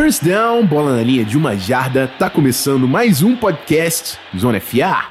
First down, bola na linha de uma jarda, tá começando mais um podcast Zona FA.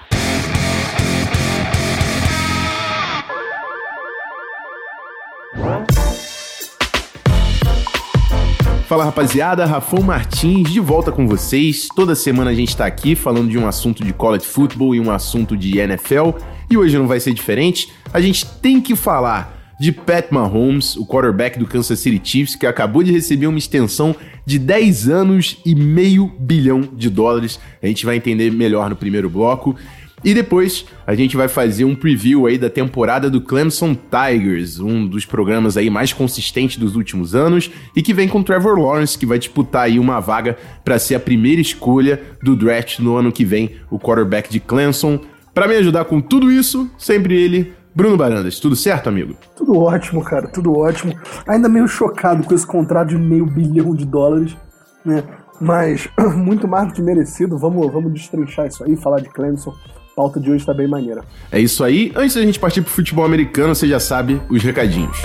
Fala rapaziada, Rafão Martins de volta com vocês. Toda semana a gente tá aqui falando de um assunto de college football e um assunto de NFL, e hoje não vai ser diferente. A gente tem que falar de Pat Mahomes, o quarterback do Kansas City Chiefs, que acabou de receber uma extensão de 10 anos e meio bilhão de dólares. A gente vai entender melhor no primeiro bloco. E depois a gente vai fazer um preview aí da temporada do Clemson Tigers, um dos programas aí mais consistentes dos últimos anos e que vem com Trevor Lawrence, que vai disputar aí uma vaga para ser a primeira escolha do draft no ano que vem, o quarterback de Clemson. Para me ajudar com tudo isso, sempre ele, Bruno Barandas, tudo certo, amigo? Tudo ótimo, cara, tudo ótimo. Ainda meio chocado com esse contrato de meio bilhão de dólares, né? Mas muito mais do que merecido. Vamos, vamos destrinchar isso aí, falar de Clemson. A pauta de hoje tá bem maneira. É isso aí. Antes da gente partir pro futebol americano, você já sabe os recadinhos.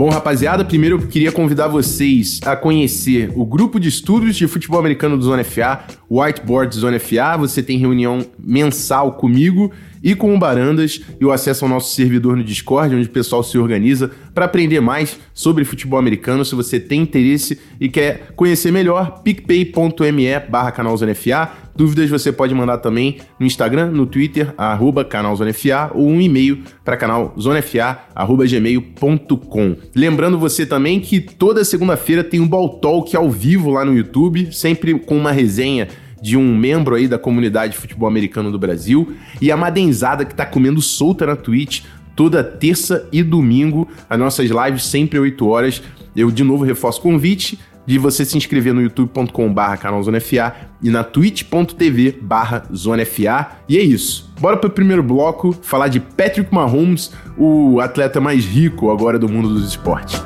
Bom, rapaziada, primeiro eu queria convidar vocês a conhecer o grupo de estudos de futebol americano do Zona FA, Whiteboard Zona FA. Você tem reunião mensal comigo e com o Barandas e o acesso ao nosso servidor no Discord, onde o pessoal se organiza para aprender mais sobre futebol americano. Se você tem interesse e quer conhecer melhor, picpay.me barra canalzonefa. Dúvidas você pode mandar também no Instagram, no Twitter, arroba canalzonefa ou um e-mail para canal zonefa.gmail.com. Lembrando você também que toda segunda-feira tem um Ball Talk ao vivo lá no YouTube, sempre com uma resenha de um membro aí da comunidade de futebol americano do Brasil e a Madenzada que tá comendo solta na Twitch toda terça e domingo, as nossas lives sempre 8 horas. Eu de novo reforço o convite de você se inscrever no youtube.com/barra canal Zona FA e na twitch.tv barra Zona FA. E é isso. Bora pro primeiro bloco falar de Patrick Mahomes, o atleta mais rico agora do mundo dos esportes.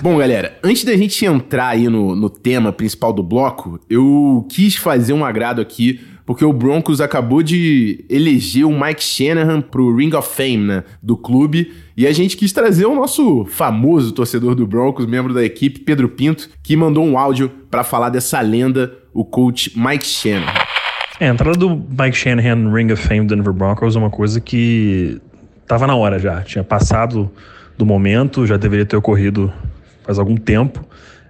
Bom, galera, antes da gente entrar aí no, no tema principal do bloco, eu quis fazer um agrado aqui porque o Broncos acabou de eleger o Mike Shanahan pro Ring of Fame, né, do clube, e a gente quis trazer o nosso famoso torcedor do Broncos, membro da equipe, Pedro Pinto, que mandou um áudio para falar dessa lenda, o coach Mike Shanahan. É, a entrada do Mike Shanahan no Ring of Fame do Denver Broncos é uma coisa que tava na hora já, tinha passado do momento, já deveria ter ocorrido faz algum tempo.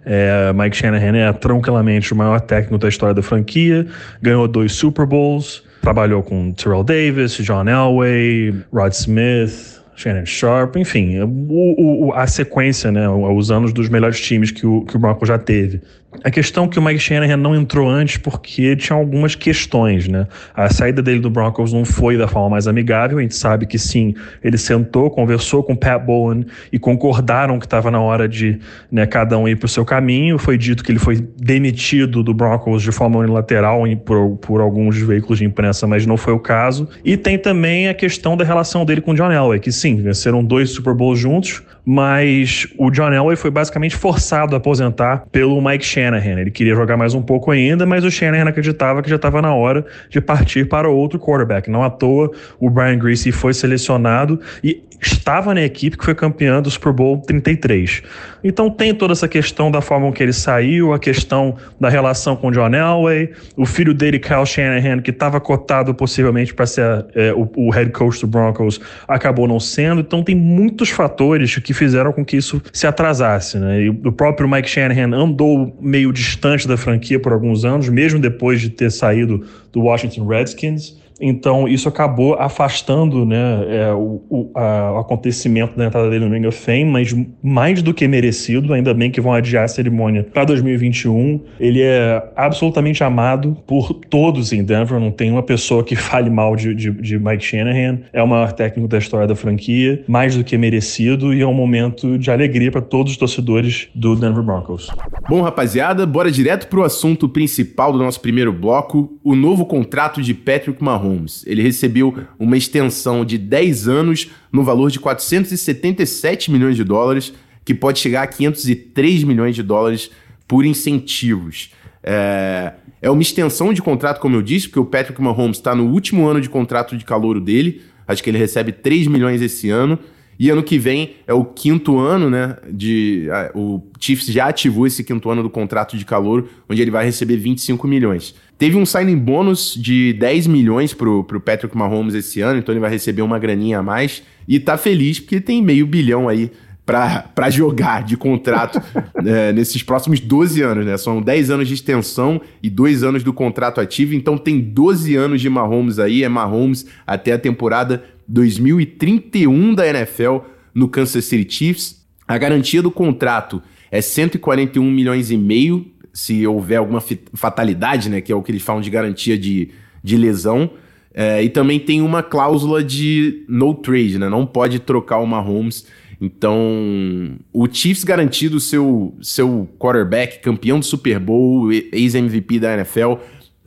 É, Mike Shanahan é tranquilamente o maior técnico da história da franquia, ganhou dois Super Bowls, trabalhou com Terrell Davis, John Elway, Rod Smith, Shannon Sharp, enfim, o, o, a sequência, né, os anos dos melhores times que o, que o Broncos já teve. A questão que o Mike Shanahan não entrou antes porque tinha algumas questões, né? A saída dele do Broncos não foi da forma mais amigável. A gente sabe que sim, ele sentou, conversou com o Pat Bowen e concordaram que estava na hora de né, cada um ir para o seu caminho. Foi dito que ele foi demitido do Broncos de forma unilateral por, por alguns veículos de imprensa, mas não foi o caso. E tem também a questão da relação dele com John Elway, que sim, venceram dois Super Bowls juntos, mas o John Elway foi basicamente forçado a aposentar pelo Mike Shanahan. Ele queria jogar mais um pouco ainda, mas o Shanahan acreditava que já estava na hora de partir para outro quarterback. Não à toa, o Brian Greasy foi selecionado e estava na equipe que foi campeã do Super Bowl 33. Então tem toda essa questão da forma que ele saiu, a questão da relação com o John Elway, o filho dele, Kyle Shanahan, que estava cotado possivelmente para ser é, o, o, head coach do Broncos, acabou não sendo. Então tem muitos fatores que fizeram com que isso se atrasasse. Né? E o próprio Mike Shanahan andou meio distante da franquia por alguns anos, mesmo depois de ter saído do Washington Redskins. Então, isso acabou afastando né, é, o, o, a, acontecimento da entrada dele no Ring of Fame, mas mais do que merecido, ainda bem que vão adiar a cerimônia para 2021. Ele é absolutamente amado por todos em Denver, não tem uma pessoa que fale mal de, de, de Mike Shanahan. É o maior técnico da história da franquia, mais do que merecido, e é um momento de alegria para todos os torcedores do Denver Broncos. Bom, rapaziada, bora direto para o assunto principal do nosso primeiro bloco: o novo contrato de Patrick Mahomes Mahomes. Ele recebeu uma extensão de 10 anos no valor de 477 milhões de dólares, que pode chegar a 503 milhões de dólares por incentivos. É, é uma extensão de contrato, como eu disse, porque o Patrick Mahomes está no último ano de contrato de calouro dele. Acho que ele recebe 3 milhões esse ano. E ano que vem é o quinto ano, né? De, a, o Chiefs já ativou esse quinto ano do contrato de calor, onde ele vai receber 25 milhões. Teve um signing bônus de 10 milhões pro, pro Patrick Mahomes esse ano, então ele vai receber uma graninha a mais. E tá feliz porque tem meio bilhão aí para jogar de contrato é, nesses próximos 12 anos, né? São 10 anos de extensão e 2 anos do contrato ativo, então tem 12 anos de Mahomes aí, é Mahomes até a temporada 2031 da NFL no Kansas City Chiefs. A garantia do contrato é 141 milhões e meio, se houver alguma fatalidade, né, que é o que eles falam de garantia de, de lesão. É, e também tem uma cláusula de no trade, né? Não pode trocar o Mahomes. Então, o Chiefs garantido seu seu quarterback, campeão do Super Bowl, ex-MVP da NFL,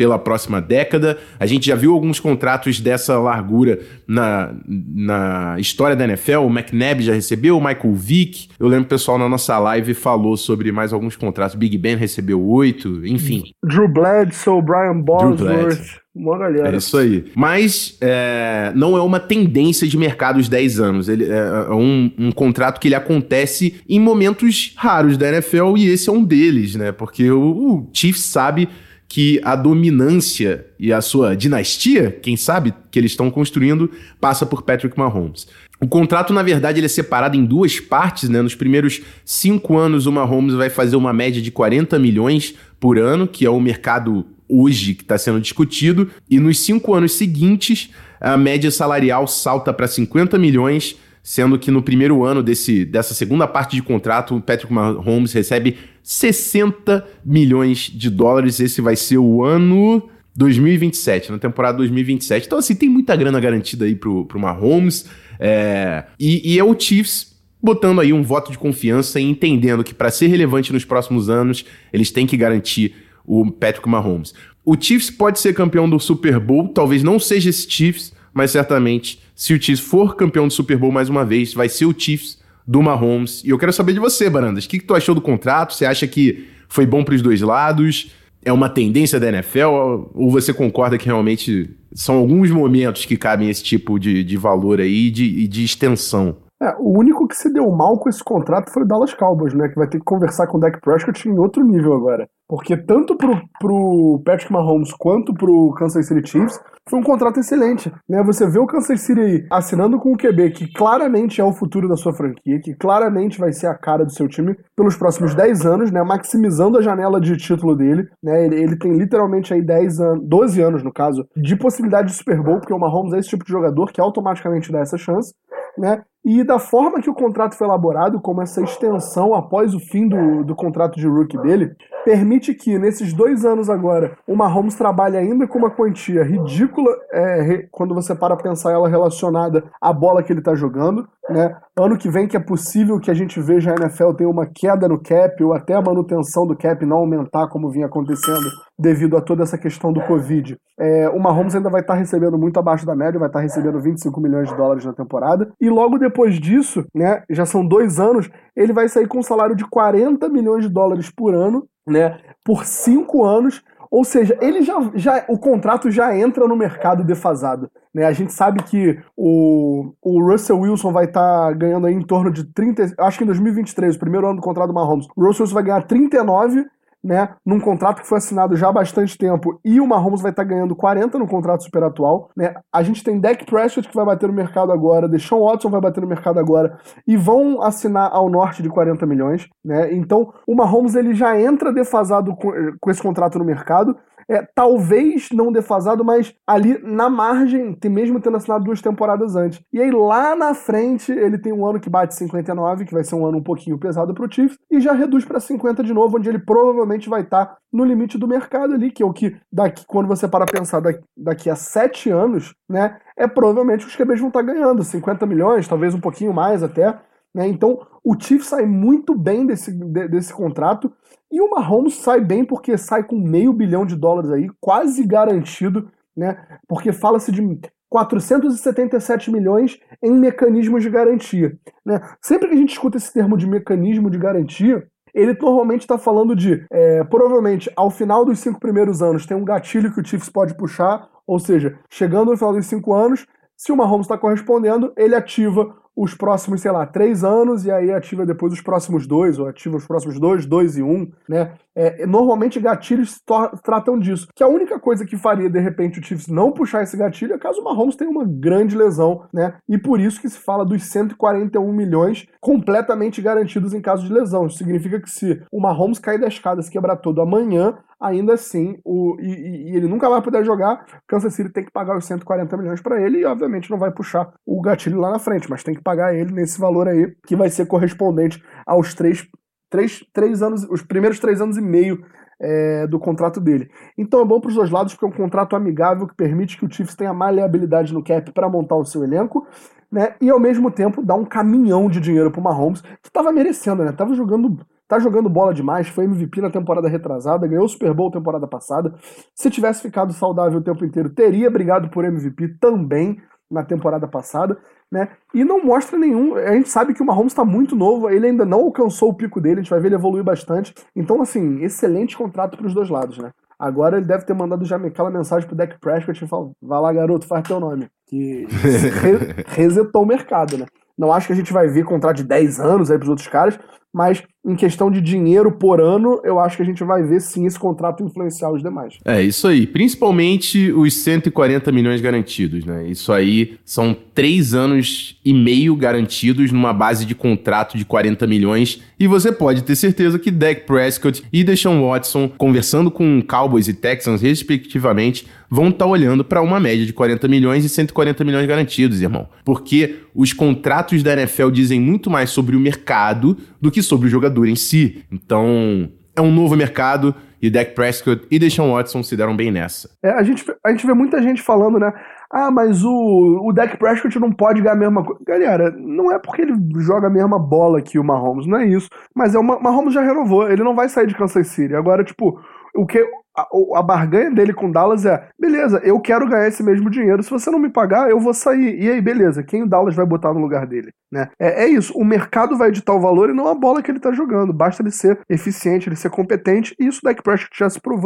pela próxima década. A gente já viu alguns contratos dessa largura na, na história da NFL. O McNabb já recebeu, o Michael Vick. Eu lembro que o pessoal na nossa live falou sobre mais alguns contratos. Big Ben recebeu oito, enfim. Drew Bledsoe, Brian Bosworth. Uma galera. É isso aí. Mas é, não é uma tendência de mercado os 10 anos. Ele é, é um, um, contrato que ele acontece em momentos raros da NFL e esse é um deles, né? Porque o, o Chiefs sabe que a dominância e a sua dinastia, quem sabe, que eles estão construindo, passa por Patrick Mahomes. O contrato, na verdade, ele é separado em duas partes, né? Nos primeiros cinco anos, o Mahomes vai fazer uma média de 40 milhões por ano, que é o mercado hoje que está sendo discutido, e nos cinco anos seguintes, a média salarial salta para 50 milhões sendo que no primeiro ano desse, dessa segunda parte de contrato, o Patrick Mahomes recebe 60 milhões de dólares. Esse vai ser o ano 2027, na temporada 2027. Então, assim, tem muita grana garantida aí pro, pro Mahomes. É, e, e é o Chiefs botando aí um voto de confiança e entendendo que para ser relevante nos próximos anos, eles têm que garantir o Patrick Mahomes. O Chiefs pode ser campeão do Super Bowl, talvez não seja esse Chiefs, mas certamente se o Chiefs for campeão do Super Bowl mais uma vez, vai ser o Chiefs do Mahomes. E eu quero saber de você, Barandas. O que, que tu achou do contrato? Você acha que foi bom para os dois lados? É uma tendência da NFL? Ou você concorda que realmente são alguns momentos que cabem esse tipo de, de valor aí e de, de extensão? É, o único que se deu mal com esse contrato foi o Dallas Cowboys, né? Que vai ter que conversar com o Dak Prescott em outro nível agora. Porque tanto pro, pro Patrick Mahomes quanto pro Kansas City Chiefs foi um contrato excelente, né? Você vê o Kansas City assinando com o QB, que claramente é o futuro da sua franquia, que claramente vai ser a cara do seu time pelos próximos 10 anos, né? Maximizando a janela de título dele, né? Ele, ele tem literalmente aí 10 anos, 12 anos no caso, de possibilidade de Super Bowl, porque o Mahomes é esse tipo de jogador que automaticamente dá essa chance né? E da forma que o contrato foi elaborado, como essa extensão após o fim do, do contrato de rookie dele, permite que nesses dois anos agora o Mahomes trabalhe ainda com uma quantia ridícula é, quando você para pensar ela relacionada à bola que ele está jogando. Né? Ano que vem que é possível que a gente veja a NFL ter uma queda no cap ou até a manutenção do cap não aumentar como vinha acontecendo devido a toda essa questão do Covid. É, o Mahomes ainda vai estar tá recebendo muito abaixo da média, vai estar tá recebendo 25 milhões de dólares na temporada. E logo depois disso, né, já são dois anos, ele vai sair com um salário de 40 milhões de dólares por ano, né, por cinco anos, ou seja, ele já, já o contrato já entra no mercado defasado. Né? A gente sabe que o, o Russell Wilson vai estar tá ganhando em torno de 30. Acho que em 2023, o primeiro ano do contrato do Mahomes, o Russell Wilson vai ganhar 39 né, num contrato que foi assinado já há bastante tempo e o Mahomes vai estar tá ganhando 40 no contrato super atual, né? A gente tem Dak Prescott que vai bater no mercado agora, Deshaun Watson vai bater no mercado agora e vão assinar ao norte de 40 milhões, né? Então, o Mahomes ele já entra defasado com, com esse contrato no mercado é, talvez não defasado, mas ali na margem, mesmo tendo assinado duas temporadas antes. E aí lá na frente ele tem um ano que bate 59, que vai ser um ano um pouquinho pesado pro Chiefs, e já reduz para 50 de novo, onde ele provavelmente vai estar tá no limite do mercado ali, que é o que daqui quando você para pensar daqui, daqui a sete anos, né, é provavelmente os QBs vão estar tá ganhando 50 milhões, talvez um pouquinho mais até. Né? Então o Chiefs sai muito bem desse, de, desse contrato e o Mahomes sai bem porque sai com meio bilhão de dólares aí, quase garantido né? Porque fala-se de 477 milhões em mecanismos de garantia. Né? Sempre que a gente escuta esse termo de mecanismo de garantia, ele normalmente está falando de, é, provavelmente, ao final dos cinco primeiros anos, tem um gatilho que o Chiefs pode puxar, ou seja, chegando no final dos cinco anos, se o Mahomes está correspondendo, ele ativa os próximos, sei lá, três anos e aí ativa depois os próximos dois, ou ativa os próximos dois, dois e um, né? É, normalmente gatilhos tratam disso. Que a única coisa que faria, de repente, o Chiefs não puxar esse gatilho é caso o Mahomes tenha uma grande lesão, né? E por isso que se fala dos 141 milhões completamente garantidos em caso de lesão. Isso significa que se o Mahomes cair da escada, se quebrar todo amanhã, ainda assim, o, e, e, ele nunca vai poder jogar, Kansas City tem que pagar os 140 milhões para ele e, obviamente, não vai puxar o gatilho lá na frente, mas tem que pagar ele nesse valor aí, que vai ser correspondente aos três, três, três anos, os primeiros três anos e meio é, do contrato dele. Então é bom para os dois lados porque é um contrato amigável que permite que o Chiefs tenha maleabilidade no cap para montar o seu elenco, né? E ao mesmo tempo dá um caminhão de dinheiro para o Mahomes que estava merecendo, né? Tava jogando tá jogando bola demais, foi MVP na temporada retrasada, ganhou o Super Bowl temporada passada. Se tivesse ficado saudável o tempo inteiro, teria brigado por MVP também na temporada passada, né? E não mostra nenhum. A gente sabe que o Mahomes está muito novo, ele ainda não alcançou o pico dele, a gente vai ver ele evoluir bastante. Então, assim, excelente contrato para os dois lados, né? Agora ele deve ter mandado já aquela mensagem pro Dak Prescott e falou: vai lá, garoto, faz teu nome. Que re resetou o mercado, né? Não acho que a gente vai ver contrato de 10 anos aí pros outros caras, mas em questão de dinheiro por ano, eu acho que a gente vai ver sim esse contrato influenciar os demais. É, isso aí. Principalmente os 140 milhões garantidos, né? Isso aí são três anos e meio garantidos numa base de contrato de 40 milhões. E você pode ter certeza que Dak Prescott e Deshaun Watson, conversando com Cowboys e Texans, respectivamente, vão estar tá olhando para uma média de 40 milhões e 140 milhões garantidos, irmão. Porque os contratos da NFL dizem muito mais sobre o mercado do que sobre o jogador em si. Então, é um novo mercado e Dak Prescott e Deshaun Watson se deram bem nessa. É, a, gente, a gente vê muita gente falando, né? Ah, mas o, o Dak Prescott não pode ganhar a mesma coisa. Galera, não é porque ele joga a mesma bola que o Mahomes, não é isso. Mas é o Mahomes já renovou, ele não vai sair de Kansas City. Agora, tipo, o que a, a, barganha dele com Dallas é: beleza, eu quero ganhar esse mesmo dinheiro. Se você não me pagar, eu vou sair. E aí, beleza, quem o Dallas vai botar no lugar dele? Né? É, é isso, o mercado vai editar o valor e não a bola que ele tá jogando. Basta ele ser eficiente, ele ser competente, e isso o Dak Prescott já se provou.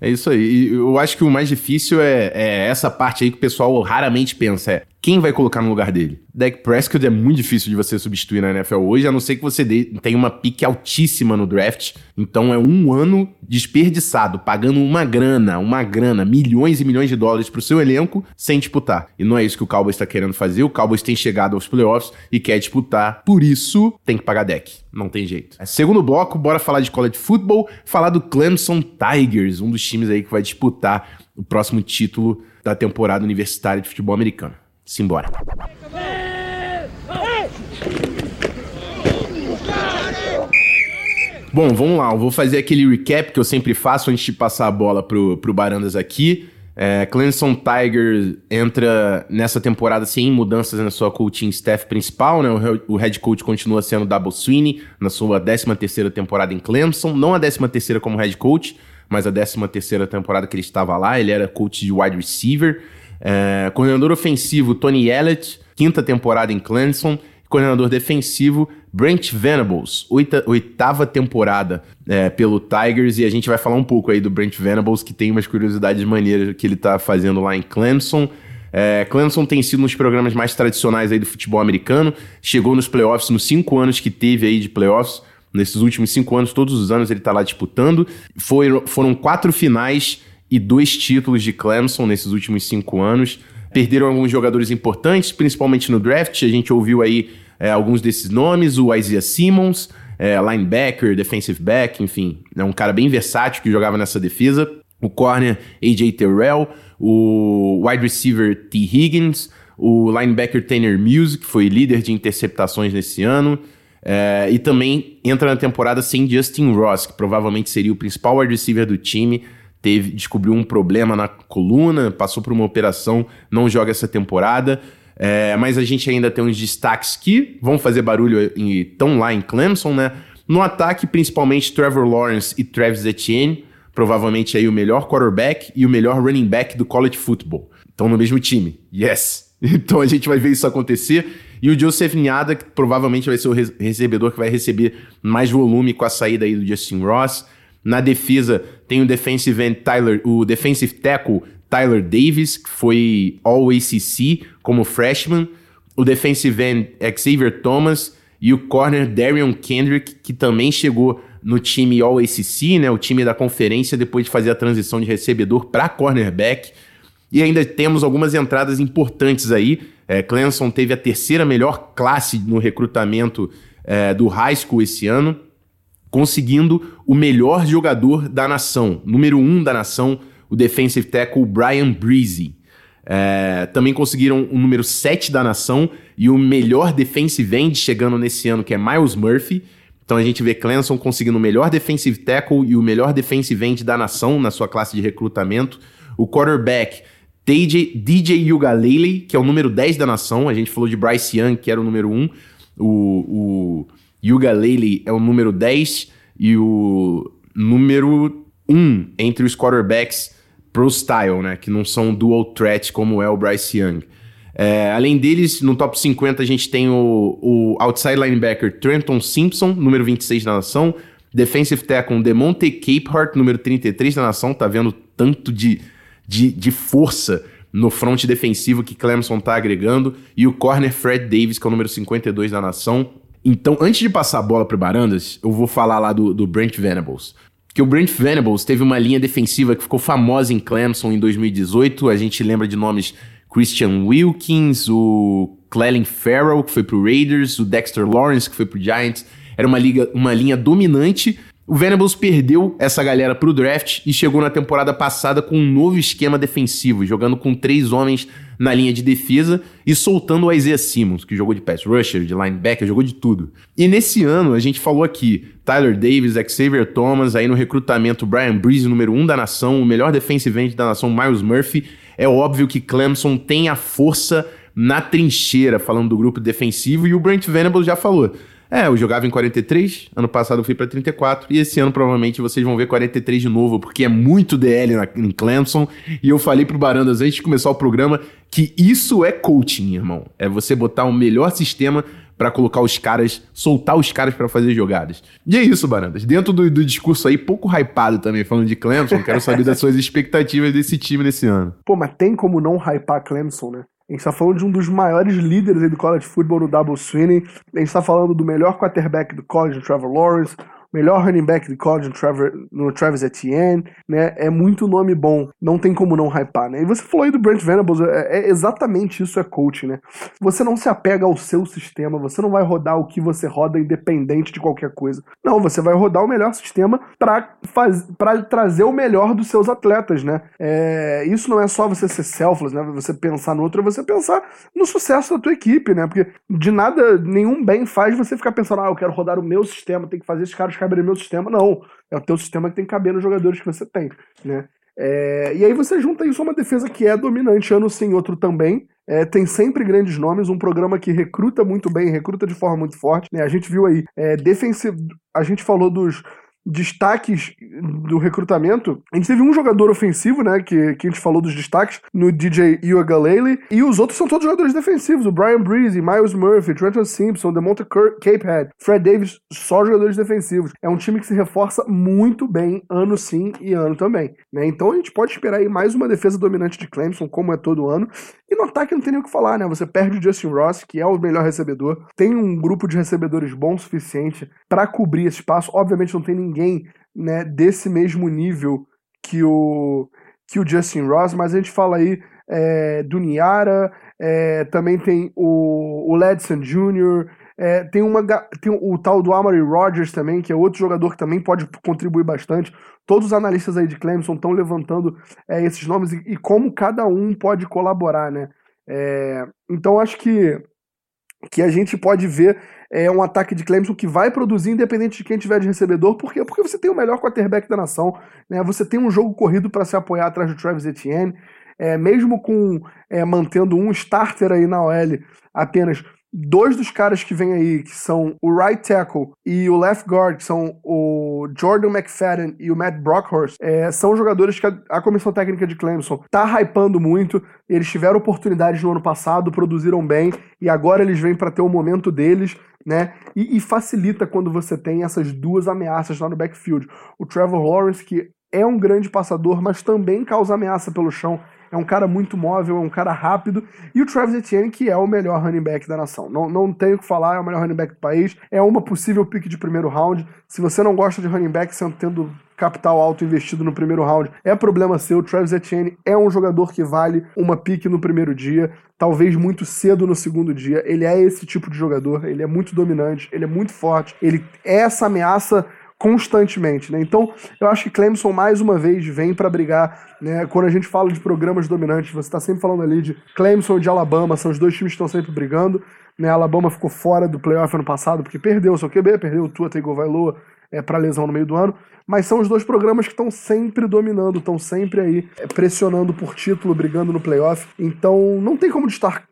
É isso aí. E eu acho que o mais difícil é, é essa parte aí que o pessoal raramente pensa: é quem vai colocar no lugar dele? Dak Prescott é muito difícil de você substituir na NFL hoje, a não ser que você tenha uma pique altíssima no draft. Então é um ano desperdiçado, pagando uma grana, uma grana, milhões e milhões de dólares pro seu elenco sem disputar. E não é isso que o Cowboys está querendo fazer. O Cowboys tem chegado aos playoffs e quer disputar. Por isso, tem que pagar deck. Não tem jeito. É, segundo bloco, bora falar de college football, falar do Clemson Tigers, um dos times aí que vai disputar o próximo título da temporada universitária de futebol americano. Simbora. Bom, vamos lá. Eu vou fazer aquele recap que eu sempre faço antes de passar a bola pro, pro Barandas aqui. É, Clemson Tiger entra nessa temporada sem mudanças na sua coaching staff principal, né? O, head coach continua sendo Double Sweeney na sua 13 terceira temporada em Clemson. Não a 13 terceira como head coach, mas a 13 terceira temporada que ele estava lá. Ele era coach de wide receiver. É, coordenador ofensivo, Tony Elliott, quinta temporada em Clemson. Coordenador defensivo, Brent Venables, oita, oitava temporada é, pelo Tigers. E a gente vai falar um pouco aí do Brent Venables, que tem umas curiosidades maneiras que ele está fazendo lá em Clemson. É, Clemson tem sido um dos programas mais tradicionais aí do futebol americano. Chegou nos playoffs nos cinco anos que teve aí de playoffs. Nesses últimos cinco anos, todos os anos ele está lá disputando. Foi, foram quatro finais e dois títulos de Clemson nesses últimos cinco anos. Perderam alguns jogadores importantes, principalmente no draft. A gente ouviu aí é, alguns desses nomes: o Isaiah Simmons, é, linebacker, defensive back, enfim, é um cara bem versátil que jogava nessa defesa. O corner AJ Terrell, o wide receiver T. Higgins, o linebacker Tanner Music, que foi líder de interceptações nesse ano. É, e também entra na temporada sem Justin Ross, que provavelmente seria o principal wide receiver do time teve, descobriu um problema na coluna, passou por uma operação, não joga essa temporada. É, mas a gente ainda tem uns destaques que vão fazer barulho e estão lá em Clemson, né? No ataque, principalmente Trevor Lawrence e Travis Etienne, provavelmente aí o melhor quarterback e o melhor running back do college football. Estão no mesmo time. Yes! Então a gente vai ver isso acontecer. E o Joseph Niada, que provavelmente vai ser o recebedor que vai receber mais volume com a saída aí do Justin Ross. Na defesa, tem o defensive end Tyler, o defensive tackle Tyler Davis, que foi All ACC como freshman. O defensive end Xavier Thomas e o corner Darion Kendrick, que também chegou no time All ACC, né, o time da conferência, depois de fazer a transição de recebedor para cornerback. E ainda temos algumas entradas importantes aí. É, Clemson teve a terceira melhor classe no recrutamento é, do high school esse ano, conseguindo o melhor jogador da nação, número um da nação, o defensive tackle Brian Breezy. É, também conseguiram o número 7 da nação e o melhor defensive end chegando nesse ano, que é Miles Murphy. Então a gente vê Clemson conseguindo o melhor defensive tackle e o melhor defensive end da nação na sua classe de recrutamento. O quarterback DJ, DJ Ugalele, que é o número 10 da nação. A gente falou de Bryce Young, que era o número 1. O, o Ugalele é o número 10 e o número 1 entre os quarterbacks pro style, né? Que não são dual threat como é o Bryce Young. É, além deles, no top 50 a gente tem o, o outside linebacker Trenton Simpson, número 26 da nação. Defensive tackle Demonte Capehart, número 33 da nação. Tá vendo tanto de de, de força no front defensivo que Clemson está agregando, e o corner Fred Davis, que é o número 52 da nação. Então, antes de passar a bola para Barandas, eu vou falar lá do, do Brent Venables. Que o Brent Venables teve uma linha defensiva que ficou famosa em Clemson em 2018. A gente lembra de nomes Christian Wilkins, o Clelin Farrell, que foi pro Raiders, o Dexter Lawrence, que foi pro Giants. Era uma, liga, uma linha dominante o Venables perdeu essa galera pro draft e chegou na temporada passada com um novo esquema defensivo, jogando com três homens na linha de defesa e soltando o Isaiah Simmons, que jogou de pass rusher, de linebacker, jogou de tudo. E nesse ano, a gente falou aqui, Tyler Davis, Xavier Thomas, aí no recrutamento Brian Breeze, número um da nação, o melhor defensive end da nação, Miles Murphy. É óbvio que Clemson tem a força na trincheira, falando do grupo defensivo, e o Brent Venables já falou. É, eu jogava em 43, ano passado eu fui para 34, e esse ano provavelmente vocês vão ver 43 de novo, porque é muito DL na, em Clemson. E eu falei pro Barandas antes de começar o programa que isso é coaching, irmão. É você botar o melhor sistema para colocar os caras, soltar os caras para fazer jogadas. E é isso, Barandas. Dentro do, do, discurso aí, pouco hypado também, falando de Clemson, quero saber das suas expectativas desse time nesse ano. Pô, mas tem como não hypar Clemson, né? A gente está falando de um dos maiores líderes do college football no Double Sweeney. A gente está falando do melhor quarterback do college, Trevor Lawrence melhor running back de college no, Trevor, no Travis Etienne, né? É muito nome bom, não tem como não hypar, né? E você falou aí do Brent Venables, é, é exatamente isso é coaching, né? Você não se apega ao seu sistema, você não vai rodar o que você roda independente de qualquer coisa. Não, você vai rodar o melhor sistema para trazer o melhor dos seus atletas, né? É, isso não é só você ser selfless, né? Você pensar no outro, é você pensar no sucesso da tua equipe, né? Porque de nada, nenhum bem faz você ficar pensando, ah, eu quero rodar o meu sistema, tem que fazer esses caras caber no meu sistema, não. É o teu sistema que tem que caber nos jogadores que você tem, né? É, e aí você junta isso a uma defesa que é dominante ano sim, outro também. É, tem sempre grandes nomes, um programa que recruta muito bem, recruta de forma muito forte. Né? A gente viu aí, é, defensivo, a gente falou dos destaques do recrutamento, a gente teve um jogador ofensivo, né, que, que a gente falou dos destaques, no DJ Uiagalelei, e os outros são todos jogadores defensivos, o Brian Breezy, Miles Murphy, Trenton Simpson, DeMonte Capehead, Fred Davis, só jogadores defensivos. É um time que se reforça muito bem ano sim e ano também, né, então a gente pode esperar aí mais uma defesa dominante de Clemson, como é todo ano, e no ataque não tem nem o que falar, né, você perde o Justin Ross, que é o melhor recebedor, tem um grupo de recebedores bom o suficiente para cobrir esse espaço, obviamente não tem ninguém ninguém né, desse mesmo nível que o, que o Justin Ross, mas a gente fala aí é, do Niara, é, também tem o, o Ledson Jr., é, tem, uma, tem o, tal do Amory Rogers também, que é outro jogador que também pode contribuir bastante. Todos os analistas aí de Clemson estão levantando é, esses nomes e, e, como cada um pode colaborar, né? É, então acho que, que a gente pode ver é um ataque de Clemson que vai produzir independente de quem tiver de recebedor. Por quê? Porque você tem o melhor quarterback da nação, né? Você tem um jogo corrido para se apoiar atrás do Travis Etienne. É, mesmo com é, mantendo um starter aí na OL apenas, dois dos caras que vem aí, que são o right tackle e o left guard, que são o Jordan McFadden e o Matt Brockhorst, é, são jogadores que a, a, comissão técnica de Clemson tá hypando muito. Eles tiveram oportunidades no ano passado, produziram bem e agora eles vêm para ter o momento deles. Né? E, e facilita quando você tem essas duas ameaças lá no backfield. O Trevor Lawrence, que é um grande passador, mas também causa ameaça pelo chão é um cara muito móvel, é um cara rápido, e o Travis Etienne, que é o melhor running back da nação. Não, não tenho o que falar, é o melhor running back do país, é uma possível pick de primeiro round. Se você não gosta de running back, sendo tendo capital alto investido no primeiro round, é problema seu. Travis Etienne é um jogador que vale uma pick no primeiro dia, talvez muito cedo no segundo dia. Ele é esse tipo de jogador, ele é muito dominante, ele é muito forte, ele é essa ameaça constantemente, né? Então, eu acho que Clemson mais uma vez vem para brigar, né? Quando a gente fala de programas dominantes, você está sempre falando ali de Clemson e de Alabama, são os dois times que estão sempre brigando, né? Alabama ficou fora do playoff ano passado porque perdeu o seu QB, perdeu o Tua Tagovailoa é, para lesão no meio do ano, mas são os dois programas que estão sempre dominando, estão sempre aí é, pressionando por título, brigando no playoff. Então, não tem como, destar,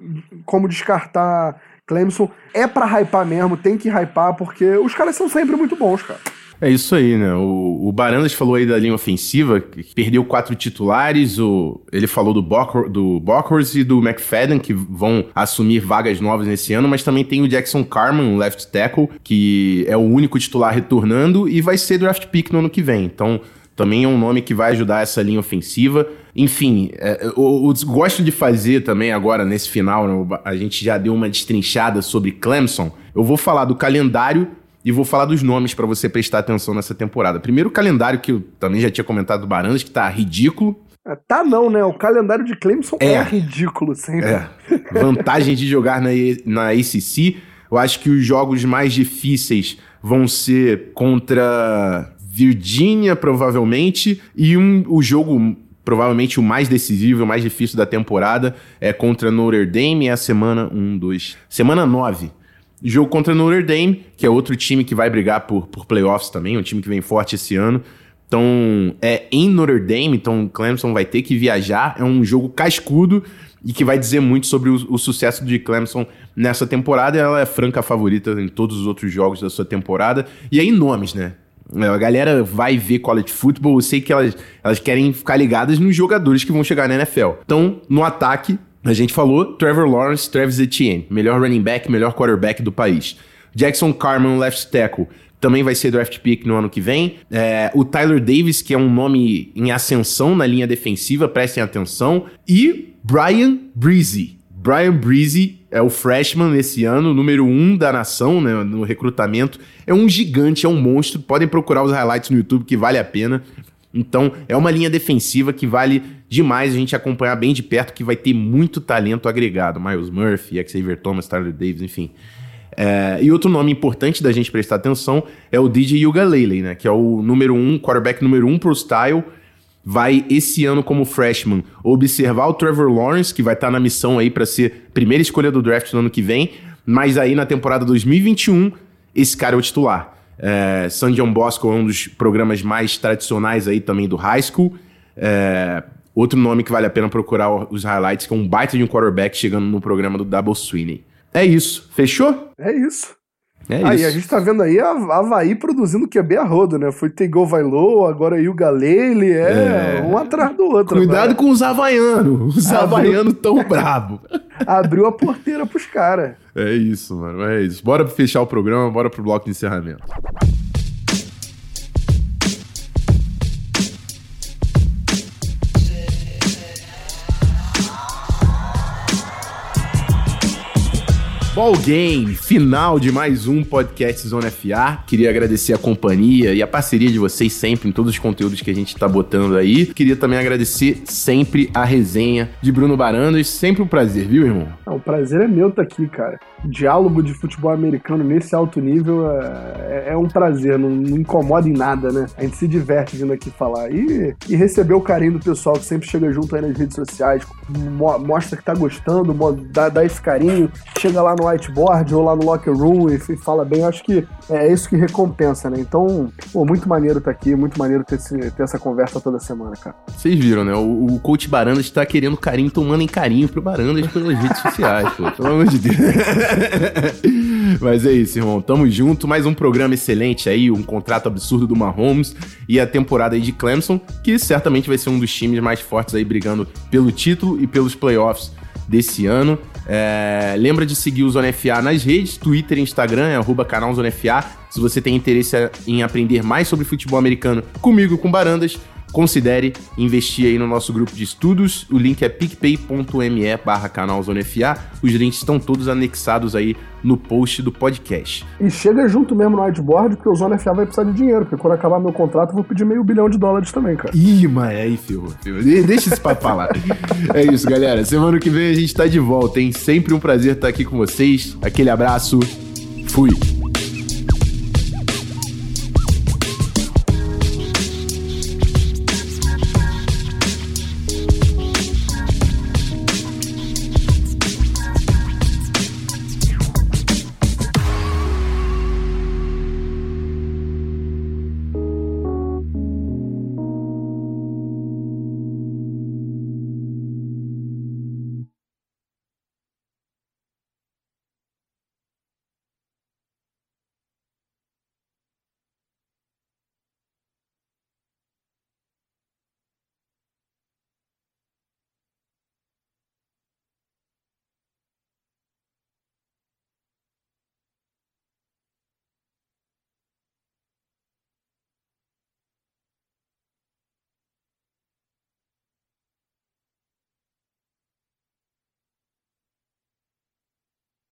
como descartar Clemson. É para hypar mesmo, tem que hypar porque os caras são sempre muito bons, cara. É isso aí, né? O, o Barandas falou aí da linha ofensiva, que perdeu quatro titulares. O, ele falou do, Bockhor, do Bockhorst e do McFadden, que vão assumir vagas novas nesse ano, mas também tem o Jackson Carman, o left tackle, que é o único titular retornando e vai ser draft pick no ano que vem. Então, também é um nome que vai ajudar essa linha ofensiva. Enfim, é, eu, eu, gosto de fazer também agora, nesse final, né, a gente já deu uma destrinchada sobre Clemson. Eu vou falar do calendário e vou falar dos nomes para você prestar atenção nessa temporada. Primeiro, o calendário que eu também já tinha comentado do Barandas, que tá ridículo. É, tá não, né? O calendário de Clemson é, é ridículo sempre. É. Vantagem de jogar na, na ACC. Eu acho que os jogos mais difíceis vão ser contra Virgínia, provavelmente, e um, o jogo provavelmente o mais decisivo, o mais difícil da temporada é contra Notre Dame, é a semana 1, 2. Semana 9. Jogo contra Notre Dame, que é outro time que vai brigar por, por playoffs também, um time que vem forte esse ano. Então, é em Notre Dame, então Clemson vai ter que viajar. É um jogo cascudo e que vai dizer muito sobre o, o sucesso de Clemson nessa temporada. Ela é franca favorita em todos os outros jogos da sua temporada. E aí, nomes, né? A galera vai ver college football, eu sei que elas, elas querem ficar ligadas nos jogadores que vão chegar na NFL. Então, no ataque, a gente falou Trevor Lawrence, Travis Etienne, melhor running back, melhor quarterback do país. Jackson Carman, left tackle, também vai ser draft pick no ano que vem. É, o Tyler Davis, que é um nome em ascensão na linha defensiva, prestem atenção. E Brian Breezy. Brian Breezy é o freshman nesse ano, número um da nação, né, no recrutamento. É um gigante, é um monstro. Podem procurar os highlights no YouTube que vale a pena. Então, é uma linha defensiva que vale demais a gente acompanhar bem de perto, que vai ter muito talento agregado. Miles Murphy, Xavier Thomas, Tyler Davis, enfim. É, e outro nome importante da gente prestar atenção é o DJ Yuga Lele, né? Que é o número um, quarterback número um pro style. Vai esse ano como freshman observar o Trevor Lawrence, que vai estar tá na missão aí para ser primeira escolha do draft no ano que vem. Mas aí na temporada 2021, esse cara é o titular. É, San John Bosco é um dos programas mais tradicionais aí também do high school. É, outro nome que vale a pena procurar os highlights, que é um baita de um quarterback chegando no programa do Double Sweeney. É isso. Fechou? É isso. É aí, isso. a gente tá vendo aí a Havaí produzindo QB a rodo, né? Foi Tego Vailô, agora aí o Galele, é, é, um atrás do outro. Cuidado com os havaianos. Os havaianos tão brabo. Abriu a porteira pros caras. É isso, mano. É isso. Bora fechar o programa, bora pro bloco de encerramento. Ball Game, final de mais um podcast Zona FA. Queria agradecer a companhia e a parceria de vocês sempre em todos os conteúdos que a gente tá botando aí. Queria também agradecer sempre a resenha de Bruno Barandas. Sempre um prazer, viu, irmão? o prazer é meu estar tá aqui, cara. Diálogo de futebol americano nesse alto nível é, é, é um prazer, não, não, incomoda em nada, né? A gente se diverte vindo aqui falar. E, e receber o carinho do pessoal que sempre chega junto aí nas redes sociais, mo mostra que tá gostando, dá, dá esse carinho, chega lá no whiteboard ou lá no locker room e fala bem, acho que é isso que recompensa, né? Então, pô, muito maneiro tá aqui, muito maneiro ter, esse, ter essa conversa toda semana, cara. Vocês viram, né? O, o coach Barandas tá querendo carinho, tomando em carinho pro Barandas pelas redes sociais, pô. Pelo amor de Deus. Mas é isso, irmão. Tamo junto. Mais um programa excelente aí, um contrato absurdo do Mahomes e a temporada aí de Clemson, que certamente vai ser um dos times mais fortes aí brigando pelo título e pelos playoffs desse ano. É, lembra de seguir o Zona FA nas redes, Twitter e Instagram, é arroba canal Zona FA. Se você tem interesse em aprender mais sobre futebol americano comigo e com Barandas, considere investir aí no nosso grupo de estudos. O link é picpay.me barra canal Zona FA. Os links estão todos anexados aí no post do podcast. E chega junto mesmo no whiteboard, porque o Zona FA vai precisar de dinheiro, porque quando acabar meu contrato eu vou pedir meio bilhão de dólares também, cara. Ih, mas aí, filho, Deixa esse papo falar. é isso, galera. Semana que vem a gente tá de volta, hein? Sempre um prazer estar aqui com vocês. Aquele abraço. Fui.